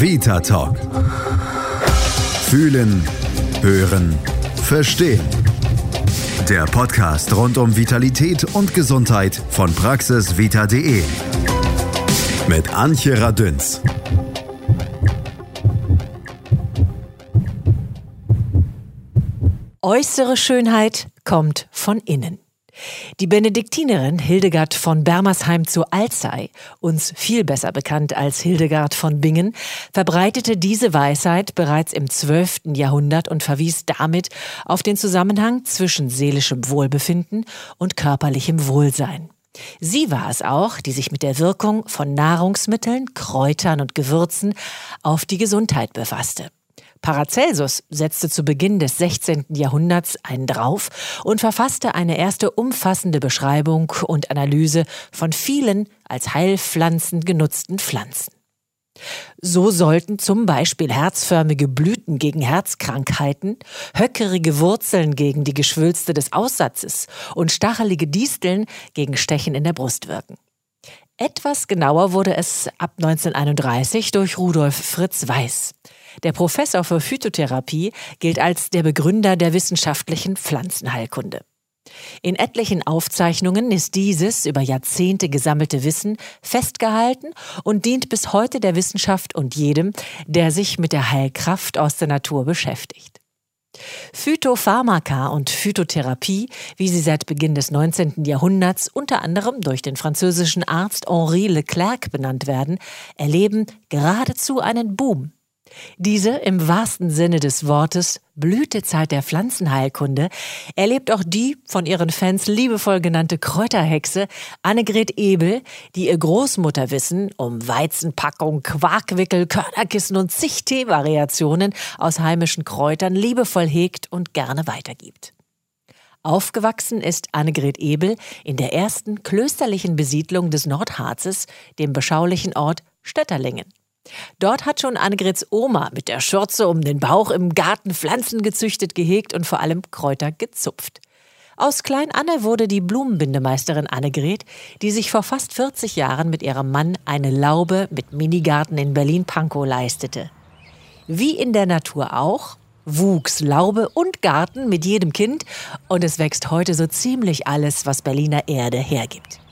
Vita Talk. Fühlen, hören, verstehen. Der Podcast rund um Vitalität und Gesundheit von praxisvita.de. Mit Antje Radünz. Äußere Schönheit kommt von innen. Die Benediktinerin Hildegard von Bermersheim zu Alzey, uns viel besser bekannt als Hildegard von Bingen, verbreitete diese Weisheit bereits im 12. Jahrhundert und verwies damit auf den Zusammenhang zwischen seelischem Wohlbefinden und körperlichem Wohlsein. Sie war es auch, die sich mit der Wirkung von Nahrungsmitteln, Kräutern und Gewürzen auf die Gesundheit befasste. Paracelsus setzte zu Beginn des 16. Jahrhunderts einen drauf und verfasste eine erste umfassende Beschreibung und Analyse von vielen als Heilpflanzen genutzten Pflanzen. So sollten zum Beispiel herzförmige Blüten gegen Herzkrankheiten, höckerige Wurzeln gegen die Geschwülste des Aussatzes und stachelige Disteln gegen Stechen in der Brust wirken. Etwas genauer wurde es ab 1931 durch Rudolf Fritz Weiß. Der Professor für Phytotherapie gilt als der Begründer der wissenschaftlichen Pflanzenheilkunde. In etlichen Aufzeichnungen ist dieses über Jahrzehnte gesammelte Wissen festgehalten und dient bis heute der Wissenschaft und jedem, der sich mit der Heilkraft aus der Natur beschäftigt. Phytopharmaka und Phytotherapie, wie sie seit Beginn des 19. Jahrhunderts unter anderem durch den französischen Arzt Henri Leclerc benannt werden, erleben geradezu einen Boom. Diese im wahrsten Sinne des Wortes Blütezeit der Pflanzenheilkunde erlebt auch die von ihren Fans liebevoll genannte Kräuterhexe Annegret Ebel, die ihr Großmutterwissen um Weizenpackung, Quarkwickel, Körnerkissen und zig Teevariationen aus heimischen Kräutern liebevoll hegt und gerne weitergibt. Aufgewachsen ist Annegret Ebel in der ersten klösterlichen Besiedlung des Nordharzes, dem beschaulichen Ort Stötterlingen. Dort hat schon Annegrets Oma mit der Schürze um den Bauch im Garten Pflanzen gezüchtet, gehegt und vor allem Kräuter gezupft. Aus Klein Anne wurde die Blumenbindemeisterin Annegret, die sich vor fast 40 Jahren mit ihrem Mann eine Laube mit Minigarten in Berlin-Pankow leistete. Wie in der Natur auch, wuchs Laube und Garten mit jedem Kind und es wächst heute so ziemlich alles, was Berliner Erde hergibt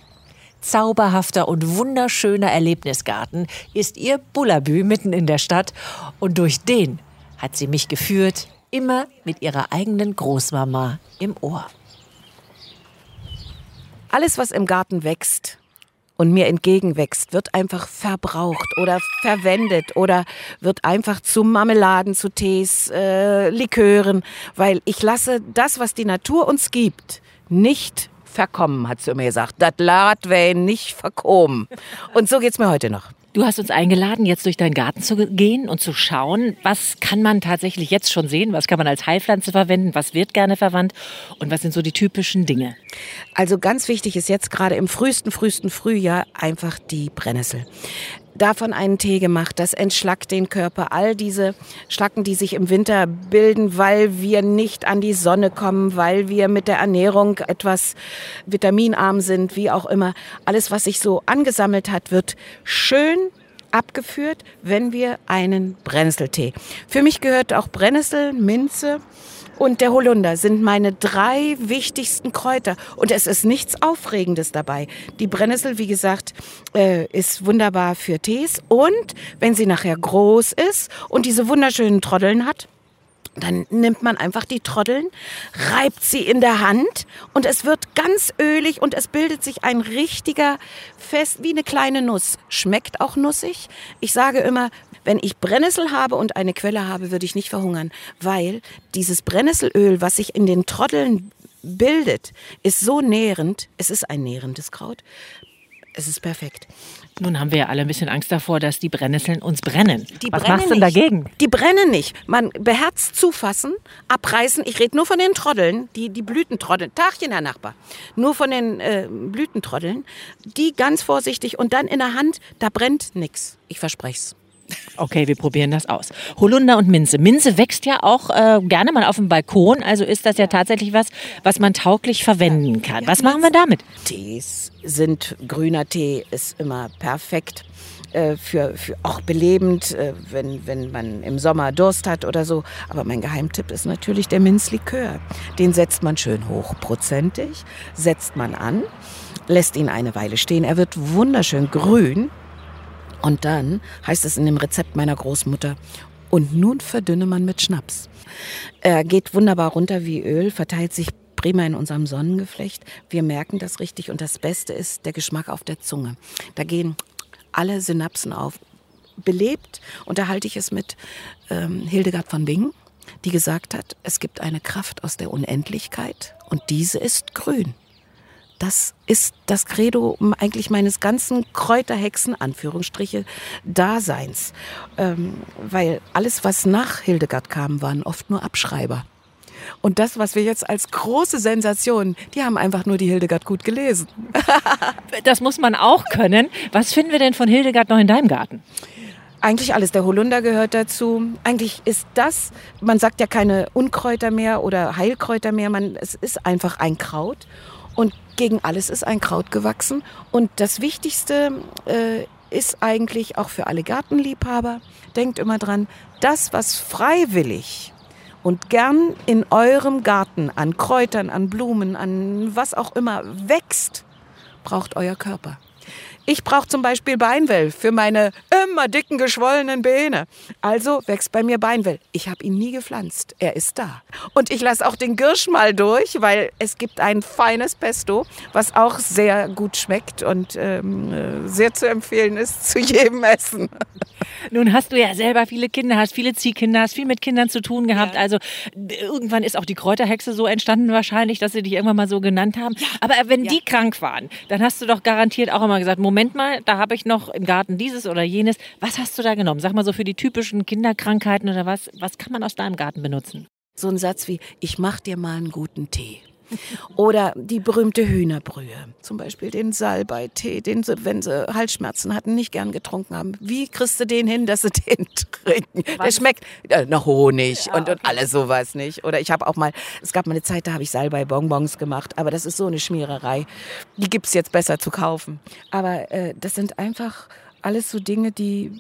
zauberhafter und wunderschöner Erlebnisgarten ist ihr Bullabü mitten in der Stadt und durch den hat sie mich geführt, immer mit ihrer eigenen Großmama im Ohr. Alles, was im Garten wächst und mir entgegenwächst, wird einfach verbraucht oder verwendet oder wird einfach zu Marmeladen, zu Tees, äh, Likören, weil ich lasse das, was die Natur uns gibt, nicht verkommen, hat sie mir gesagt. Das Lad wäre nicht verkommen. Und so geht's mir heute noch. Du hast uns eingeladen, jetzt durch deinen Garten zu gehen und zu schauen, was kann man tatsächlich jetzt schon sehen, was kann man als Heilpflanze verwenden, was wird gerne verwandt und was sind so die typischen Dinge. Also ganz wichtig ist jetzt gerade im frühesten, frühesten Frühjahr einfach die Brennnessel davon einen Tee gemacht. Das entschlackt den Körper. All diese Schlacken, die sich im Winter bilden, weil wir nicht an die Sonne kommen, weil wir mit der Ernährung etwas vitaminarm sind, wie auch immer. Alles, was sich so angesammelt hat, wird schön abgeführt, wenn wir einen Brennnesseltee. Für mich gehört auch Brennnessel, Minze, und der Holunder sind meine drei wichtigsten Kräuter. Und es ist nichts Aufregendes dabei. Die Brennnessel, wie gesagt, äh, ist wunderbar für Tees. Und wenn sie nachher groß ist und diese wunderschönen Troddeln hat, dann nimmt man einfach die Troddeln, reibt sie in der Hand und es wird ganz ölig und es bildet sich ein richtiger Fest, wie eine kleine Nuss. Schmeckt auch nussig. Ich sage immer, wenn ich Brennnessel habe und eine Quelle habe, würde ich nicht verhungern, weil dieses Brennnesselöl, was sich in den Troddeln bildet, ist so nährend. Es ist ein nährendes Kraut. Es ist perfekt. Nun haben wir ja alle ein bisschen Angst davor, dass die Brennnesseln uns brennen. Die Was brennen machst du denn dagegen? Die brennen nicht. Man beherzt zufassen, abreißen. Ich rede nur von den Troddeln, die, die Blütentroddeln. Tagchen, Herr Nachbar. Nur von den äh, Blütentroddeln. Die ganz vorsichtig und dann in der Hand, da brennt nichts. Ich verspreche es. Okay, wir probieren das aus. Holunder und Minze. Minze wächst ja auch äh, gerne mal auf dem Balkon, also ist das ja tatsächlich was, was man tauglich verwenden kann. Was machen wir damit? Tees sind, grüner Tee ist immer perfekt. Äh, für, für auch belebend, äh, wenn, wenn man im Sommer Durst hat oder so. Aber mein Geheimtipp ist natürlich der Minzlikör. Den setzt man schön hochprozentig, setzt man an, lässt ihn eine Weile stehen. Er wird wunderschön grün. Und dann heißt es in dem Rezept meiner Großmutter, und nun verdünne man mit Schnaps. Er geht wunderbar runter wie Öl, verteilt sich prima in unserem Sonnengeflecht. Wir merken das richtig und das Beste ist der Geschmack auf der Zunge. Da gehen alle Synapsen auf. Belebt unterhalte ich es mit ähm, Hildegard von Bingen, die gesagt hat, es gibt eine Kraft aus der Unendlichkeit und diese ist grün. Das ist das Credo eigentlich meines ganzen Kräuterhexen, Anführungsstriche, Daseins. Ähm, weil alles, was nach Hildegard kam, waren oft nur Abschreiber. Und das, was wir jetzt als große Sensation, die haben einfach nur die Hildegard gut gelesen. das muss man auch können. Was finden wir denn von Hildegard noch in deinem Garten? Eigentlich alles. Der Holunder gehört dazu. Eigentlich ist das, man sagt ja keine Unkräuter mehr oder Heilkräuter mehr, man, es ist einfach ein Kraut. Und gegen alles ist ein Kraut gewachsen. Und das Wichtigste äh, ist eigentlich auch für alle Gartenliebhaber, denkt immer dran, das, was freiwillig und gern in eurem Garten an Kräutern, an Blumen, an was auch immer wächst, braucht euer Körper. Ich brauche zum Beispiel Beinwell für meine immer dicken, geschwollenen Beine. Also wächst bei mir Beinwell. Ich habe ihn nie gepflanzt. Er ist da. Und ich lasse auch den Girsch mal durch, weil es gibt ein feines Pesto, was auch sehr gut schmeckt und ähm, äh, sehr zu empfehlen ist zu jedem Essen. Nun hast du ja selber viele Kinder, hast viele Ziehkinder, hast viel mit Kindern zu tun gehabt. Ja. Also irgendwann ist auch die Kräuterhexe so entstanden wahrscheinlich, dass sie dich irgendwann mal so genannt haben. Ja. Aber wenn ja. die krank waren, dann hast du doch garantiert auch immer gesagt, Moment mal, da habe ich noch im Garten dieses oder jenes. Was hast du da genommen? Sag mal so für die typischen Kinderkrankheiten oder was, was kann man aus deinem Garten benutzen? So ein Satz wie, ich mach dir mal einen guten Tee. Oder die berühmte Hühnerbrühe, zum Beispiel den Salbeitee, den sie, wenn sie Halsschmerzen hatten, nicht gern getrunken haben. Wie kriegst du den hin, dass sie den trinken? Was? Der schmeckt äh, nach Honig ja, und, und alles sowas nicht. Oder ich habe auch mal, es gab mal eine Zeit, da habe ich Salbei-Bonbons gemacht, aber das ist so eine Schmiererei. Die gibt es jetzt besser zu kaufen. Aber äh, das sind einfach alles so Dinge, die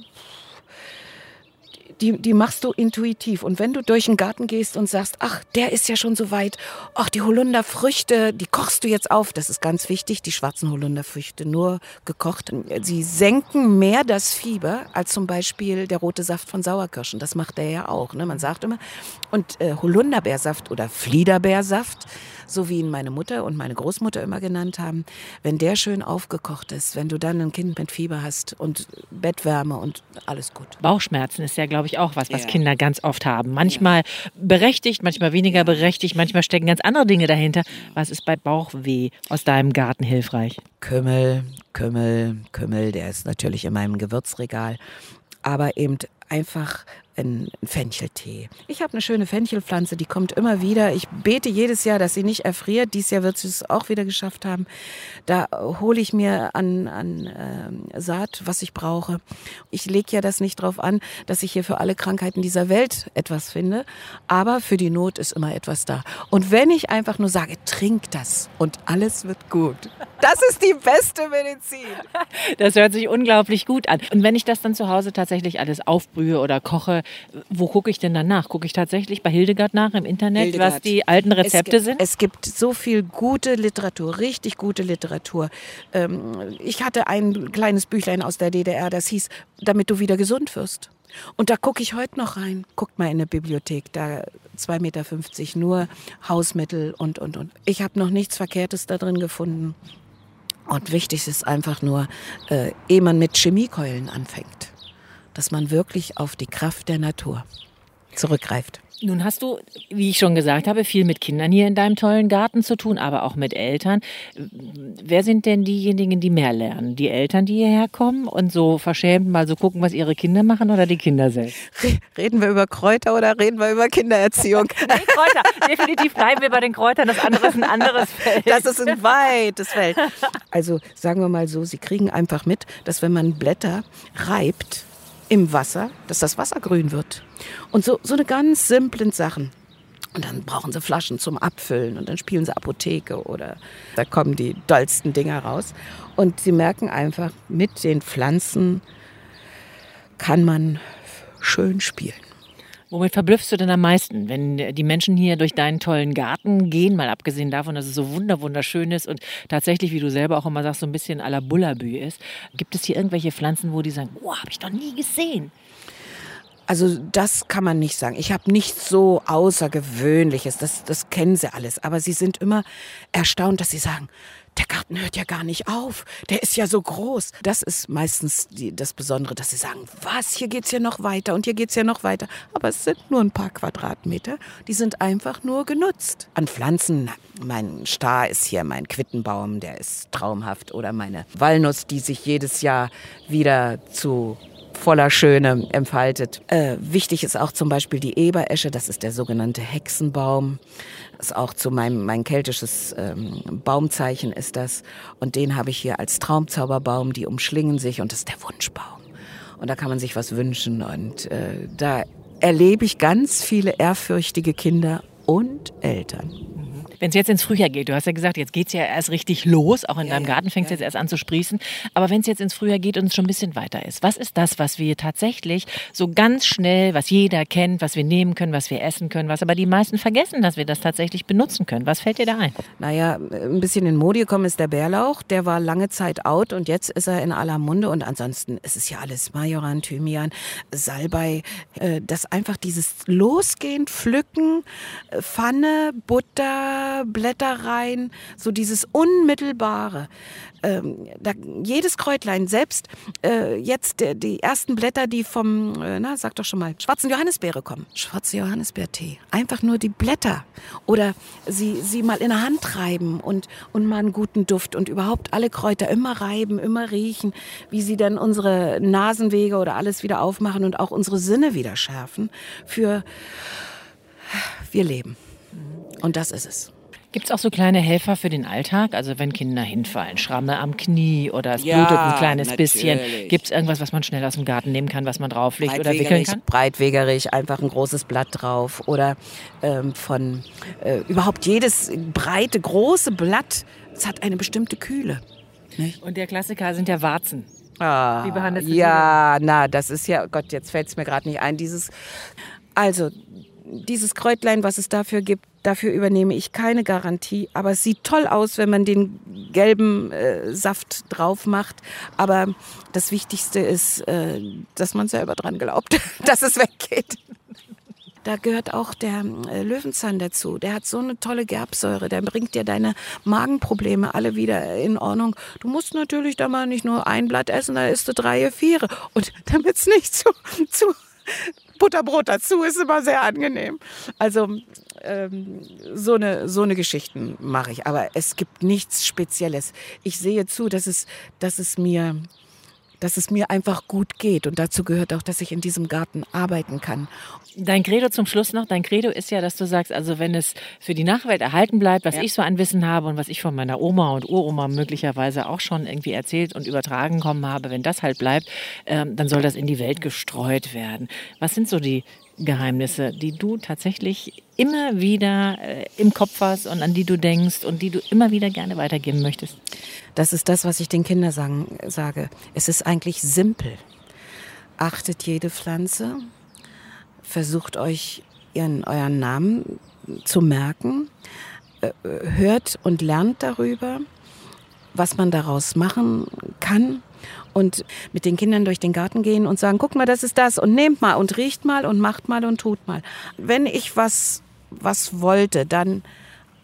die, die machst du intuitiv. Und wenn du durch den Garten gehst und sagst, ach, der ist ja schon so weit, ach, die Holunderfrüchte, die kochst du jetzt auf. Das ist ganz wichtig, die schwarzen Holunderfrüchte nur gekocht. Sie senken mehr das Fieber als zum Beispiel der rote Saft von Sauerkirschen. Das macht er ja auch. Ne? Man sagt immer, und äh, Holunderbeersaft oder Fliederbeersaft, so wie ihn meine Mutter und meine Großmutter immer genannt haben, wenn der schön aufgekocht ist, wenn du dann ein Kind mit Fieber hast und Bettwärme und alles gut. Bauchschmerzen ist ja, glaube ich, auch was, was ja. Kinder ganz oft haben. Manchmal ja. berechtigt, manchmal weniger berechtigt, manchmal stecken ganz andere Dinge dahinter. Was ist bei Bauchweh aus deinem Garten hilfreich? Kümmel, Kümmel, Kümmel, der ist natürlich in meinem Gewürzregal. Aber eben einfach ein Fencheltee. Ich habe eine schöne Fenchelpflanze, die kommt immer wieder. Ich bete jedes Jahr, dass sie nicht erfriert. Dieses Jahr wird sie es auch wieder geschafft haben. Da hole ich mir an, an äh, Saat, was ich brauche. Ich lege ja das nicht darauf an, dass ich hier für alle Krankheiten dieser Welt etwas finde. Aber für die Not ist immer etwas da. Und wenn ich einfach nur sage, trink das und alles wird gut. Das ist die beste Medizin. Das hört sich unglaublich gut an. Und wenn ich das dann zu Hause tatsächlich alles aufbrühe oder koche, wo gucke ich denn dann nach? Gucke ich tatsächlich bei Hildegard nach im Internet, Hildegard. was die alten Rezepte es, sind? Es gibt so viel gute Literatur, richtig gute Literatur. Ähm, ich hatte ein kleines Büchlein aus der DDR, das hieß, damit du wieder gesund wirst. Und da gucke ich heute noch rein. Guckt mal in der Bibliothek, da 2,50 Meter nur Hausmittel und, und, und. Ich habe noch nichts Verkehrtes da drin gefunden. Und wichtig ist einfach nur, äh, ehe man mit Chemiekeulen anfängt, dass man wirklich auf die Kraft der Natur zurückgreift. Nun hast du, wie ich schon gesagt habe, viel mit Kindern hier in deinem tollen Garten zu tun, aber auch mit Eltern. Wer sind denn diejenigen, die mehr lernen? Die Eltern, die hierher kommen und so verschämt mal so gucken, was ihre Kinder machen oder die Kinder selbst? Reden wir über Kräuter oder reden wir über Kindererziehung? nee, Kräuter. Definitiv bleiben wir bei den Kräutern. Das andere ist ein anderes Feld. Das ist ein weites Feld. Also sagen wir mal so, sie kriegen einfach mit, dass wenn man Blätter reibt, im Wasser, dass das Wasser grün wird. Und so, so eine ganz simplen Sachen. Und dann brauchen sie Flaschen zum Abfüllen und dann spielen sie Apotheke oder da kommen die dollsten Dinger raus. Und sie merken einfach, mit den Pflanzen kann man schön spielen. Womit verblüffst du denn am meisten, wenn die Menschen hier durch deinen tollen Garten gehen, mal abgesehen davon, dass es so wunderschön ist und tatsächlich, wie du selber auch immer sagst, so ein bisschen à la Bullabü ist. Gibt es hier irgendwelche Pflanzen, wo die sagen, wow, habe ich doch nie gesehen? Also das kann man nicht sagen. Ich habe nichts so Außergewöhnliches, das, das kennen sie alles. Aber sie sind immer erstaunt, dass sie sagen, der Garten hört ja gar nicht auf, der ist ja so groß. Das ist meistens die, das Besondere, dass sie sagen, was, hier geht's ja noch weiter und hier geht's ja noch weiter. Aber es sind nur ein paar Quadratmeter, die sind einfach nur genutzt. An Pflanzen, mein Star ist hier mein Quittenbaum, der ist traumhaft. Oder meine Walnuss, die sich jedes Jahr wieder zu voller Schöne entfaltet. Äh, wichtig ist auch zum Beispiel die Eberesche, das ist der sogenannte Hexenbaum. Das ist auch zu meinem mein keltisches ähm, Baumzeichen ist das. Und den habe ich hier als Traumzauberbaum, die umschlingen sich und das ist der Wunschbaum. Und da kann man sich was wünschen und äh, da erlebe ich ganz viele ehrfürchtige Kinder und Eltern. Wenn es jetzt ins Frühjahr geht, du hast ja gesagt, jetzt geht es ja erst richtig los, auch in ja, deinem Garten fängt es ja. jetzt erst an zu sprießen. Aber wenn es jetzt ins Frühjahr geht und es schon ein bisschen weiter ist, was ist das, was wir tatsächlich so ganz schnell, was jeder kennt, was wir nehmen können, was wir essen können, was aber die meisten vergessen, dass wir das tatsächlich benutzen können? Was fällt dir da ein? Naja, ein bisschen in Mode gekommen ist der Bärlauch. Der war lange Zeit out und jetzt ist er in aller Munde. Und ansonsten ist es ja alles Majoran, Thymian, Salbei. Äh, das einfach dieses Losgehen, Pflücken, äh, Pfanne, Butter, Blätter rein, so dieses Unmittelbare. Ähm, da, jedes Kräutlein, selbst äh, jetzt der, die ersten Blätter, die vom, äh, na, sag doch schon mal, schwarzen Johannisbeere kommen. Schwarze Johannisbeertee. Einfach nur die Blätter. Oder sie, sie mal in der Hand reiben und, und mal einen guten Duft und überhaupt alle Kräuter immer reiben, immer riechen, wie sie dann unsere Nasenwege oder alles wieder aufmachen und auch unsere Sinne wieder schärfen für wir leben. Und das ist es. Gibt es auch so kleine Helfer für den Alltag? Also wenn Kinder hinfallen, Schramme am Knie oder es ja, blutet ein kleines natürlich. bisschen. Gibt es irgendwas, was man schnell aus dem Garten nehmen kann, was man drauflegt oder wickeln kann? Breitwegerig, einfach ein großes Blatt drauf. Oder ähm, von äh, überhaupt jedes breite, große Blatt, es hat eine bestimmte Kühle. Nicht? Und der Klassiker sind ja Warzen. Ah, Wie behandelt Ja, na, das ist ja, Gott, jetzt fällt es mir gerade nicht ein. Dieses, also dieses Kräutlein, was es dafür gibt, dafür übernehme ich keine Garantie. Aber es sieht toll aus, wenn man den gelben äh, Saft drauf macht. Aber das Wichtigste ist, äh, dass man selber dran glaubt, dass es weggeht. Da gehört auch der äh, Löwenzahn dazu. Der hat so eine tolle Gerbsäure. Der bringt dir deine Magenprobleme alle wieder in Ordnung. Du musst natürlich da mal nicht nur ein Blatt essen, da isst du drei, vier. Und damit es nicht zu, zu Butterbrot dazu ist immer sehr angenehm. Also ähm, so eine so eine Geschichten mache ich, aber es gibt nichts Spezielles. Ich sehe zu, dass es dass es mir dass es mir einfach gut geht. Und dazu gehört auch, dass ich in diesem Garten arbeiten kann. Dein Credo zum Schluss noch, dein Credo ist ja, dass du sagst, also wenn es für die Nachwelt erhalten bleibt, was ja. ich so an Wissen habe und was ich von meiner Oma und Uroma möglicherweise auch schon irgendwie erzählt und übertragen kommen habe, wenn das halt bleibt, ähm, dann soll das in die Welt gestreut werden. Was sind so die Geheimnisse, die du tatsächlich immer wieder äh, im Kopf hast und an die du denkst und die du immer wieder gerne weitergeben möchtest? Das ist das, was ich den Kindern sagen, sage. Es ist eigentlich simpel. Achtet jede Pflanze, versucht euch ihren, euren Namen zu merken, äh, hört und lernt darüber, was man daraus machen kann und mit den Kindern durch den Garten gehen und sagen, guck mal, das ist das und nehmt mal und riecht mal und macht mal und tut mal. Wenn ich was, was wollte, dann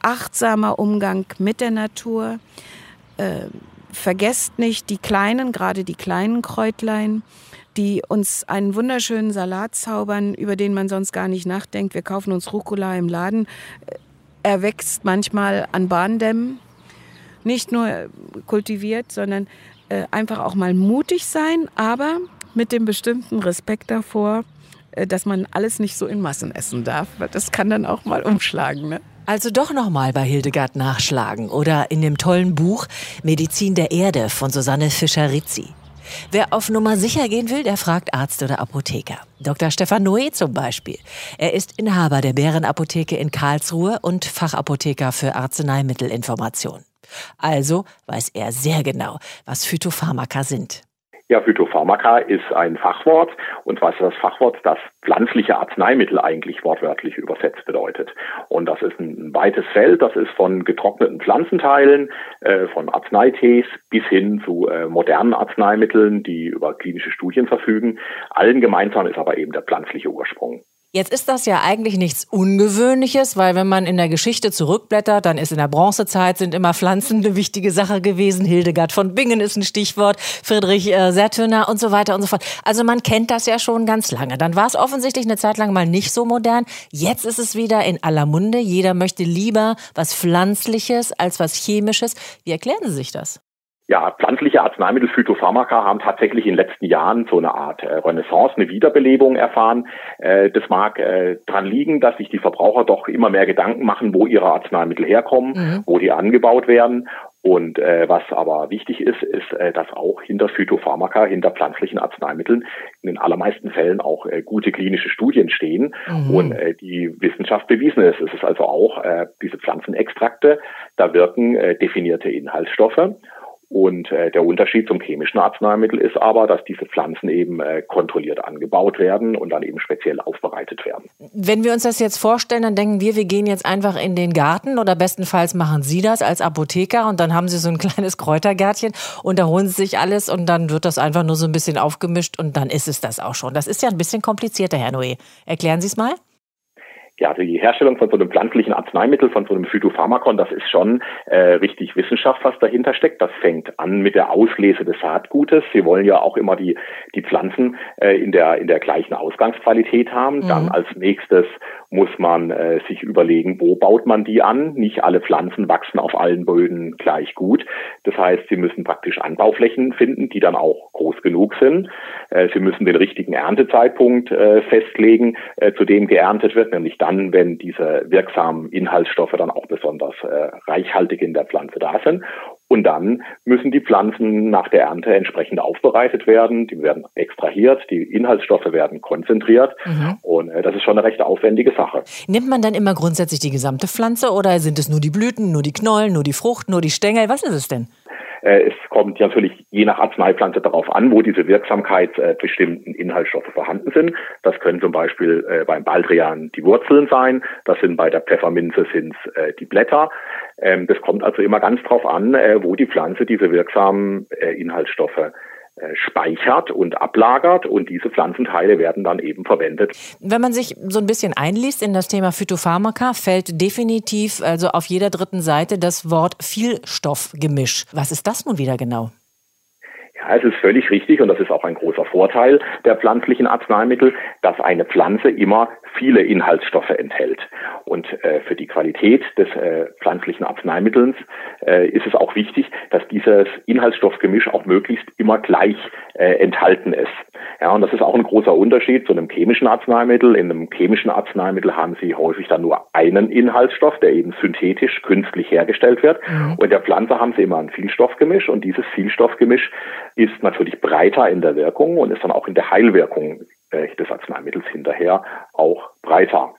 achtsamer Umgang mit der Natur. Äh, vergesst nicht die kleinen, gerade die kleinen Kräutlein, die uns einen wunderschönen Salat zaubern, über den man sonst gar nicht nachdenkt. Wir kaufen uns Rucola im Laden. Er wächst manchmal an Bahndämmen, nicht nur kultiviert, sondern äh, einfach auch mal mutig sein, aber mit dem bestimmten Respekt davor, äh, dass man alles nicht so in Massen essen darf. Das kann dann auch mal umschlagen. Ne? Also doch nochmal bei Hildegard nachschlagen oder in dem tollen Buch Medizin der Erde von Susanne Fischer-Rizzi. Wer auf Nummer sicher gehen will, der fragt Arzt oder Apotheker. Dr. Stefan Noé zum Beispiel. Er ist Inhaber der Bärenapotheke in Karlsruhe und Fachapotheker für Arzneimittelinformation. Also weiß er sehr genau, was Phytopharmaka sind. Ja, Phytopharmaka ist ein Fachwort. Und was ist das Fachwort? Das pflanzliche Arzneimittel eigentlich wortwörtlich übersetzt bedeutet. Und das ist ein weites Feld. Das ist von getrockneten Pflanzenteilen, äh, von Arzneitees bis hin zu äh, modernen Arzneimitteln, die über klinische Studien verfügen. Allen gemeinsam ist aber eben der pflanzliche Ursprung. Jetzt ist das ja eigentlich nichts Ungewöhnliches, weil wenn man in der Geschichte zurückblättert, dann ist in der Bronzezeit sind immer Pflanzen eine wichtige Sache gewesen. Hildegard von Bingen ist ein Stichwort, Friedrich äh, Sertüner und so weiter und so fort. Also man kennt das ja schon ganz lange. Dann war es offensichtlich eine Zeit lang mal nicht so modern. Jetzt ist es wieder in aller Munde. Jeder möchte lieber was Pflanzliches als was Chemisches. Wie erklären Sie sich das? Ja, pflanzliche Arzneimittel, Phytopharmaka, haben tatsächlich in den letzten Jahren so eine Art äh, Renaissance, eine Wiederbelebung erfahren. Äh, das mag äh, dran liegen, dass sich die Verbraucher doch immer mehr Gedanken machen, wo ihre Arzneimittel herkommen, mhm. wo die angebaut werden. Und äh, was aber wichtig ist, ist, äh, dass auch hinter Phytopharmaka, hinter pflanzlichen Arzneimitteln in den allermeisten Fällen auch äh, gute klinische Studien stehen mhm. und äh, die Wissenschaft bewiesen ist. Es ist also auch äh, diese Pflanzenextrakte, da wirken äh, definierte Inhaltsstoffe und äh, der Unterschied zum chemischen Arzneimittel ist aber, dass diese Pflanzen eben äh, kontrolliert angebaut werden und dann eben speziell aufbereitet werden. Wenn wir uns das jetzt vorstellen, dann denken wir, wir gehen jetzt einfach in den Garten oder bestenfalls machen Sie das als Apotheker und dann haben Sie so ein kleines Kräutergärtchen und da holen Sie sich alles und dann wird das einfach nur so ein bisschen aufgemischt und dann ist es das auch schon. Das ist ja ein bisschen komplizierter, Herr Noé. Erklären Sie es mal? Ja, die Herstellung von so einem pflanzlichen Arzneimittel, von so einem Phytopharmakon, das ist schon äh, richtig Wissenschaft, was dahinter steckt. Das fängt an mit der Auslese des Saatgutes. Sie wollen ja auch immer die, die Pflanzen äh, in, der, in der gleichen Ausgangsqualität haben. Mhm. Dann als nächstes muss man äh, sich überlegen, wo baut man die an. Nicht alle Pflanzen wachsen auf allen Böden gleich gut. Das heißt, sie müssen praktisch Anbauflächen finden, die dann auch groß genug sind. Äh, sie müssen den richtigen Erntezeitpunkt äh, festlegen, äh, zu dem geerntet wird, nämlich dann, wenn diese wirksamen Inhaltsstoffe dann auch besonders reichhaltig in der Pflanze da sind. Und dann müssen die Pflanzen nach der Ernte entsprechend aufbereitet werden. Die werden extrahiert, die Inhaltsstoffe werden konzentriert. Mhm. Und das ist schon eine recht aufwendige Sache. Nimmt man dann immer grundsätzlich die gesamte Pflanze oder sind es nur die Blüten, nur die Knollen, nur die Frucht, nur die Stängel? Was ist es denn? Äh, es kommt natürlich je nach Arzneipflanze darauf an, wo diese Wirksamkeit äh, bestimmten Inhaltsstoffe vorhanden sind. Das können zum Beispiel äh, beim Baldrian die Wurzeln sein, das sind bei der Pfefferminze sind äh, die Blätter. Ähm, das kommt also immer ganz drauf an, wo die Pflanze diese wirksamen Inhaltsstoffe speichert und ablagert und diese Pflanzenteile werden dann eben verwendet. Wenn man sich so ein bisschen einliest in das Thema Phytopharmaka, fällt definitiv also auf jeder dritten Seite das Wort Vielstoffgemisch. Was ist das nun wieder genau? Ja, es ist völlig richtig und das ist auch ein großer Vorteil der pflanzlichen Arzneimittel, dass eine Pflanze immer viele Inhaltsstoffe enthält. Und äh, für die Qualität des äh, pflanzlichen Arzneimittels äh, ist es auch wichtig, dass dieses Inhaltsstoffgemisch auch möglichst immer gleich äh, enthalten ist. Ja, und das ist auch ein großer Unterschied zu einem chemischen Arzneimittel. In einem chemischen Arzneimittel haben Sie häufig dann nur einen Inhaltsstoff, der eben synthetisch, künstlich hergestellt wird. Mhm. Und in der Pflanze haben Sie immer ein Vielstoffgemisch und dieses Vielstoffgemisch ist natürlich breiter in der Wirkung und ist dann auch in der Heilwirkung äh, des Arzneimittels hinterher auch breiter.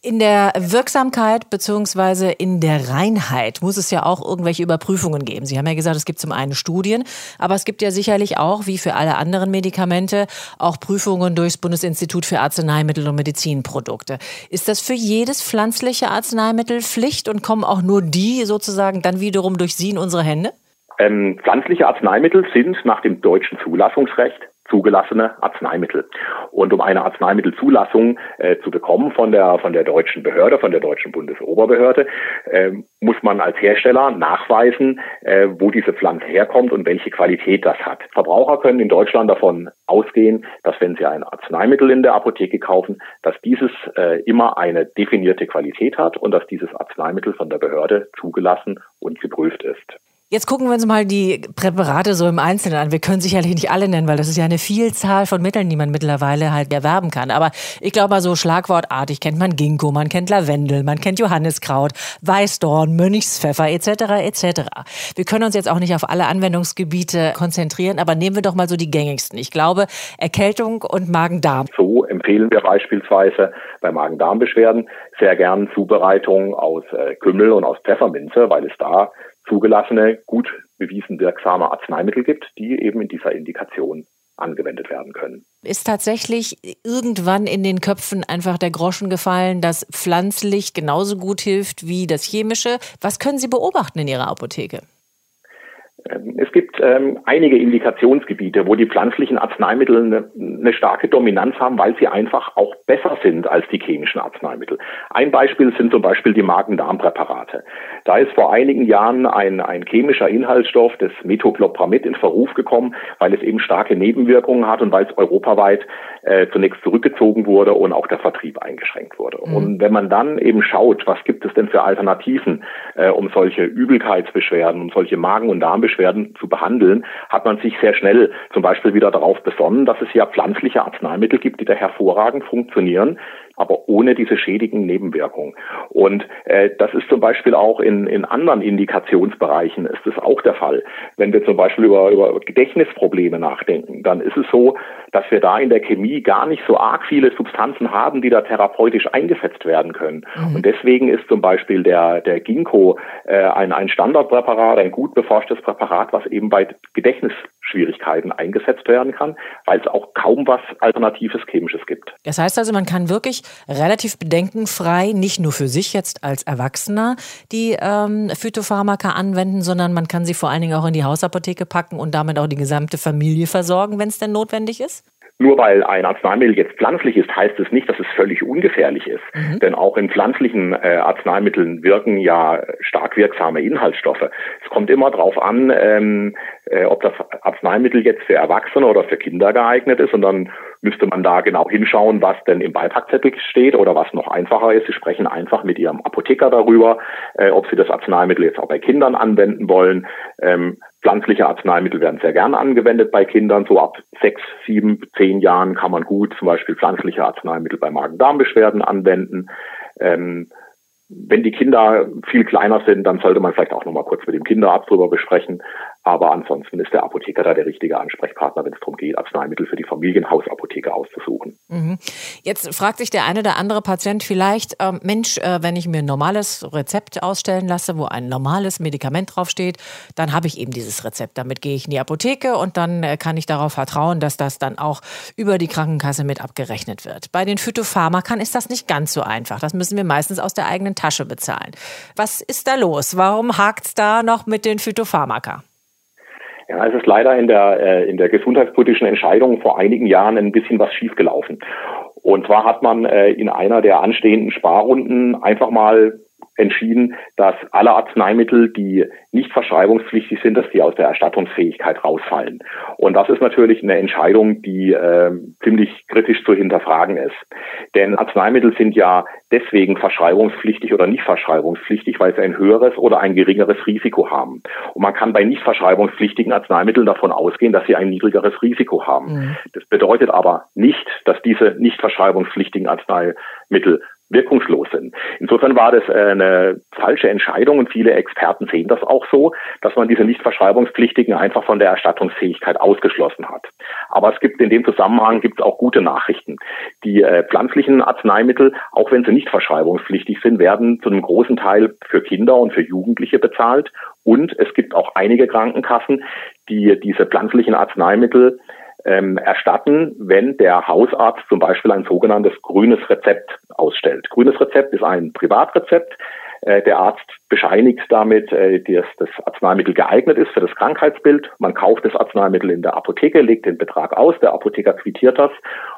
In der Wirksamkeit beziehungsweise in der Reinheit muss es ja auch irgendwelche Überprüfungen geben. Sie haben ja gesagt, es gibt zum einen Studien, aber es gibt ja sicherlich auch, wie für alle anderen Medikamente, auch Prüfungen durchs Bundesinstitut für Arzneimittel und Medizinprodukte. Ist das für jedes pflanzliche Arzneimittel Pflicht und kommen auch nur die sozusagen dann wiederum durch Sie in unsere Hände? Ähm, pflanzliche Arzneimittel sind nach dem deutschen Zulassungsrecht zugelassene Arzneimittel. Und um eine Arzneimittelzulassung äh, zu bekommen von der von der deutschen Behörde, von der deutschen Bundesoberbehörde, äh, muss man als Hersteller nachweisen, äh, wo diese Pflanze herkommt und welche Qualität das hat. Verbraucher können in Deutschland davon ausgehen, dass wenn sie ein Arzneimittel in der Apotheke kaufen, dass dieses äh, immer eine definierte Qualität hat und dass dieses Arzneimittel von der Behörde zugelassen und geprüft ist. Jetzt gucken wir uns mal die Präparate so im Einzelnen an. Wir können sicherlich nicht alle nennen, weil das ist ja eine Vielzahl von Mitteln, die man mittlerweile halt erwerben kann. Aber ich glaube mal so schlagwortartig kennt man Ginkgo, man kennt Lavendel, man kennt Johanniskraut, Weißdorn, Mönchspfeffer etc. etc. Wir können uns jetzt auch nicht auf alle Anwendungsgebiete konzentrieren, aber nehmen wir doch mal so die gängigsten. Ich glaube, Erkältung und Magen-Darm. So empfehlen wir beispielsweise bei Magen-Darm-Beschwerden sehr gern Zubereitungen aus äh, Kümmel und aus Pfefferminze, weil es da zugelassene, gut bewiesen wirksame Arzneimittel gibt, die eben in dieser Indikation angewendet werden können. Ist tatsächlich irgendwann in den Köpfen einfach der Groschen gefallen, dass pflanzlich genauso gut hilft wie das chemische? Was können Sie beobachten in Ihrer Apotheke? Ähm, es gibt ähm, einige Indikationsgebiete, wo die pflanzlichen Arzneimittel eine, eine, starke Dominanz haben, weil sie einfach auch besser sind als die chemischen Arzneimittel. Ein Beispiel sind zum Beispiel die Magen-Darm-Präparate. Da ist vor einigen Jahren ein, ein chemischer Inhaltsstoff, das Metoclopramid, in Verruf gekommen, weil es eben starke Nebenwirkungen hat und weil es europaweit äh, zunächst zurückgezogen wurde und auch der Vertrieb eingeschränkt wurde. Mhm. Und wenn man dann eben schaut, was gibt es denn für Alternativen, äh, um solche Übelkeitsbeschwerden, um solche Magen- und Darmbeschwerden zu behandeln, hat man sich sehr schnell zum Beispiel wieder darauf besonnen, dass es ja pflanzliche Arzneimittel gibt, die da hervorragend funktionieren, aber ohne diese schädigen Nebenwirkungen. Und äh, das ist zum Beispiel auch in, in anderen Indikationsbereichen ist es auch der Fall. Wenn wir zum Beispiel über, über Gedächtnisprobleme nachdenken, dann ist es so, dass wir da in der Chemie gar nicht so arg viele Substanzen haben, die da therapeutisch eingesetzt werden können. Mhm. Und deswegen ist zum Beispiel der, der Ginkgo äh, ein, ein Standardpräparat, ein gut beforschtes Präparat, was eben bei Gedächtnisschwierigkeiten eingesetzt werden kann, weil es auch kaum was Alternatives Chemisches gibt. Das heißt also, man kann wirklich relativ bedenkenfrei, nicht nur für sich jetzt als Erwachsener, die ähm, Phytopharmaka anwenden, sondern man kann sie vor allen Dingen auch in die Hausapotheke packen und damit auch die gesamte Familie versorgen, wenn es denn notwendig ist? Nur weil ein Arzneimittel jetzt pflanzlich ist, heißt es nicht, dass es völlig ungefährlich ist. Mhm. Denn auch in pflanzlichen äh, Arzneimitteln wirken ja stark wirksame Inhaltsstoffe. Es kommt immer darauf an, ähm, äh, ob das Arzneimittel jetzt für Erwachsene oder für Kinder geeignet ist. Und dann müsste man da genau hinschauen, was denn im Beipackzettel steht oder was noch einfacher ist. Sie sprechen einfach mit Ihrem Apotheker darüber, äh, ob Sie das Arzneimittel jetzt auch bei Kindern anwenden wollen. Ähm, pflanzliche Arzneimittel werden sehr gerne angewendet bei Kindern. So ab sechs, sieben, zehn Jahren kann man gut zum Beispiel pflanzliche Arzneimittel bei Magen-Darm-Beschwerden anwenden. Ähm, wenn die Kinder viel kleiner sind, dann sollte man vielleicht auch noch mal kurz mit dem Kinderarzt drüber besprechen. Aber ansonsten ist der Apotheker da der richtige Ansprechpartner, wenn es darum geht, Arzneimittel für die Familienhausapotheke auszusuchen. Mhm. Jetzt fragt sich der eine oder andere Patient vielleicht, äh, Mensch, äh, wenn ich mir ein normales Rezept ausstellen lasse, wo ein normales Medikament draufsteht, dann habe ich eben dieses Rezept. Damit gehe ich in die Apotheke und dann äh, kann ich darauf vertrauen, dass das dann auch über die Krankenkasse mit abgerechnet wird. Bei den Phytopharmakern ist das nicht ganz so einfach. Das müssen wir meistens aus der eigenen Tasche bezahlen. Was ist da los? Warum hakt es da noch mit den Phytopharmaka? Ja, es ist leider in der, äh, in der gesundheitspolitischen Entscheidung vor einigen Jahren ein bisschen was schiefgelaufen. Und zwar hat man äh, in einer der anstehenden Sparrunden einfach mal entschieden, dass alle Arzneimittel, die nicht verschreibungspflichtig sind, dass die aus der Erstattungsfähigkeit rausfallen. Und das ist natürlich eine Entscheidung, die äh, ziemlich kritisch zu hinterfragen ist. Denn Arzneimittel sind ja deswegen verschreibungspflichtig oder nicht verschreibungspflichtig, weil sie ein höheres oder ein geringeres Risiko haben. Und man kann bei nicht verschreibungspflichtigen Arzneimitteln davon ausgehen, dass sie ein niedrigeres Risiko haben. Mhm. Das bedeutet aber nicht, dass diese nicht verschreibungspflichtigen Arzneimittel wirkungslos sind. Insofern war das äh, eine falsche Entscheidung und viele Experten sehen das auch so, dass man diese nicht verschreibungspflichtigen einfach von der Erstattungsfähigkeit ausgeschlossen hat. Aber es gibt in dem Zusammenhang gibt es auch gute Nachrichten. Die äh, pflanzlichen Arzneimittel, auch wenn sie nicht verschreibungspflichtig sind, werden zu einem großen Teil für Kinder und für Jugendliche bezahlt. Und es gibt auch einige Krankenkassen, die diese pflanzlichen Arzneimittel ähm, erstatten, wenn der Hausarzt zum Beispiel ein sogenanntes grünes Rezept ausstellt. Grünes Rezept ist ein Privatrezept. Äh, der Arzt bescheinigt damit, äh, dass das Arzneimittel geeignet ist für das Krankheitsbild. Man kauft das Arzneimittel in der Apotheke, legt den Betrag aus, der Apotheker quittiert das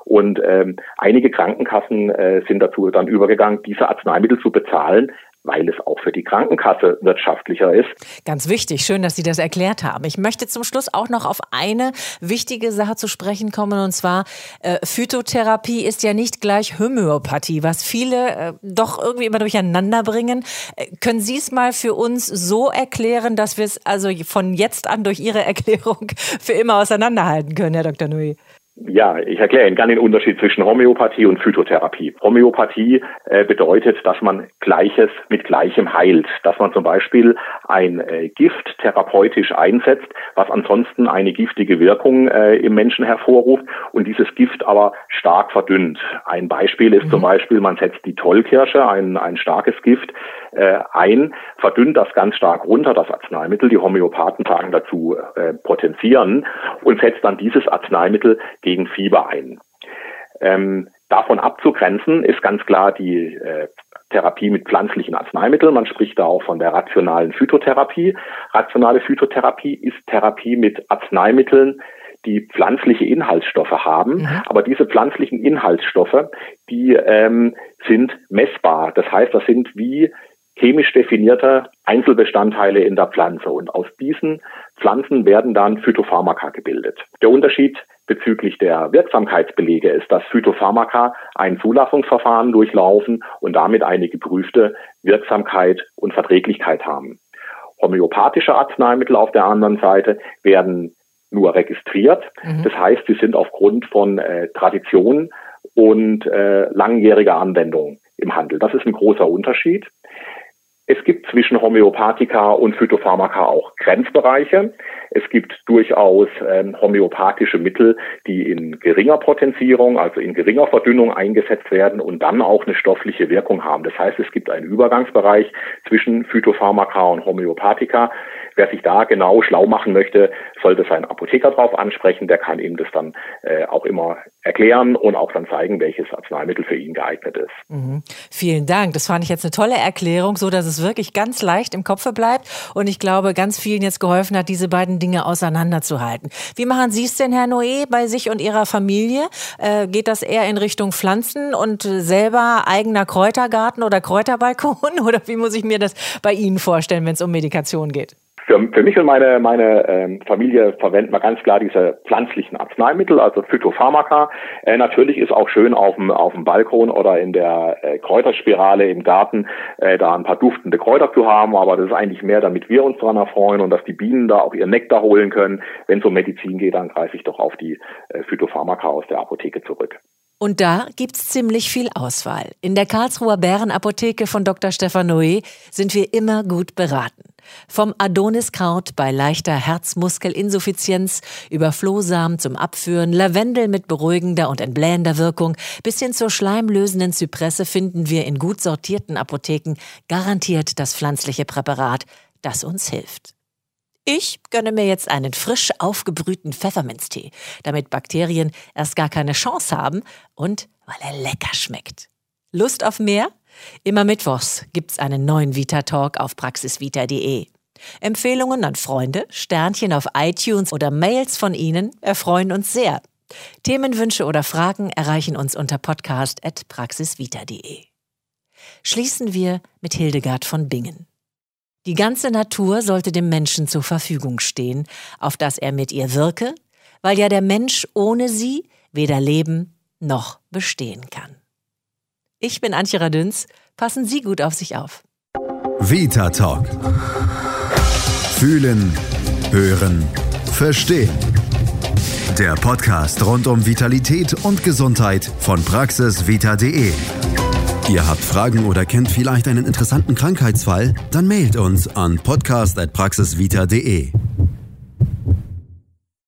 und ähm, einige Krankenkassen äh, sind dazu dann übergegangen, diese Arzneimittel zu bezahlen, weil es auch für die Krankenkasse wirtschaftlicher ist. Ganz wichtig, schön, dass Sie das erklärt haben. Ich möchte zum Schluss auch noch auf eine wichtige Sache zu sprechen kommen, und zwar äh, Phytotherapie ist ja nicht gleich Homöopathie, was viele äh, doch irgendwie immer durcheinander bringen. Äh, können Sie es mal für uns so erklären, dass wir es also von jetzt an durch Ihre Erklärung für immer auseinanderhalten können, Herr Dr. Nui? Ja, ich erkläre Ihnen gerne den Unterschied zwischen Homöopathie und Phytotherapie. Homöopathie äh, bedeutet, dass man Gleiches mit Gleichem heilt, dass man zum Beispiel ein äh, Gift therapeutisch einsetzt, was ansonsten eine giftige Wirkung äh, im Menschen hervorruft und dieses Gift aber stark verdünnt. Ein Beispiel ist mhm. zum Beispiel, man setzt die Tollkirsche, ein, ein starkes Gift, äh, ein, verdünnt das ganz stark runter, das Arzneimittel. Die Homöopathen sagen dazu äh, potenzieren und setzt dann dieses Arzneimittel gegen Fieber ein. Ähm, davon abzugrenzen ist ganz klar die äh, Therapie mit pflanzlichen Arzneimitteln. Man spricht da auch von der rationalen Phytotherapie. Rationale Phytotherapie ist Therapie mit Arzneimitteln, die pflanzliche Inhaltsstoffe haben. Mhm. Aber diese pflanzlichen Inhaltsstoffe, die ähm, sind messbar. Das heißt, das sind wie chemisch definierte Einzelbestandteile in der Pflanze. Und aus diesen Pflanzen werden dann Phytopharmaka gebildet. Der Unterschied bezüglich der Wirksamkeitsbelege ist, dass Phytopharmaka ein Zulassungsverfahren durchlaufen und damit eine geprüfte Wirksamkeit und Verträglichkeit haben. Homöopathische Arzneimittel auf der anderen Seite werden nur registriert. Mhm. Das heißt, sie sind aufgrund von äh, Tradition und äh, langjähriger Anwendung im Handel. Das ist ein großer Unterschied. Es gibt zwischen Homöopathika und Phytopharmaka auch Grenzbereiche. Es gibt durchaus ähm, homöopathische Mittel, die in geringer Potenzierung, also in geringer Verdünnung eingesetzt werden und dann auch eine stoffliche Wirkung haben. Das heißt, es gibt einen Übergangsbereich zwischen Phytopharmaka und Homöopathika. Wer sich da genau schlau machen möchte, sollte seinen Apotheker drauf ansprechen. Der kann ihm das dann äh, auch immer erklären und auch dann zeigen, welches Arzneimittel für ihn geeignet ist. Mhm. Vielen Dank. Das fand ich jetzt eine tolle Erklärung, so dass es wirklich ganz leicht im Kopf bleibt und ich glaube, ganz vielen jetzt geholfen hat, diese beiden Dinge auseinanderzuhalten. Wie machen Sie es denn, Herr Noé, bei sich und Ihrer Familie? Äh, geht das eher in Richtung Pflanzen und selber eigener Kräutergarten oder Kräuterbalkon oder wie muss ich mir das bei Ihnen vorstellen, wenn es um Medikation geht? Für, für mich und meine, meine ähm, Familie verwenden wir ganz klar diese pflanzlichen Arzneimittel, also Phytopharmaka. Äh, natürlich ist auch schön auf dem, auf dem Balkon oder in der äh, Kräuterspirale im Garten äh, da ein paar duftende Kräuter zu haben, aber das ist eigentlich mehr, damit wir uns daran erfreuen und dass die Bienen da auch ihren Nektar holen können. Wenn es um Medizin geht, dann greife ich doch auf die äh, Phytopharmaka aus der Apotheke zurück. Und da gibt's ziemlich viel Auswahl. In der Karlsruher Bärenapotheke von Dr. Stefan Noé sind wir immer gut beraten. Vom Adoniskraut bei leichter Herzmuskelinsuffizienz über Flohsamen zum Abführen, Lavendel mit beruhigender und entblähender Wirkung bis hin zur schleimlösenden Zypresse finden wir in gut sortierten Apotheken garantiert das pflanzliche Präparat, das uns hilft. Ich gönne mir jetzt einen frisch aufgebrühten Pfefferminztee, damit Bakterien erst gar keine Chance haben und weil er lecker schmeckt. Lust auf mehr? Immer mittwochs gibt's einen neuen Vita Talk auf praxisvita.de. Empfehlungen an Freunde, Sternchen auf iTunes oder Mails von Ihnen erfreuen uns sehr. Themenwünsche oder Fragen erreichen uns unter podcast.praxisvita.de. Schließen wir mit Hildegard von Bingen. Die ganze Natur sollte dem Menschen zur Verfügung stehen, auf dass er mit ihr wirke, weil ja der Mensch ohne sie weder leben noch bestehen kann. Ich bin Antje Radüns. Passen Sie gut auf sich auf. Vita Talk. Fühlen, hören, verstehen. Der Podcast rund um Vitalität und Gesundheit von praxisvita.de. Ihr habt Fragen oder kennt vielleicht einen interessanten Krankheitsfall? Dann mailt uns an podcast.praxisvita.de.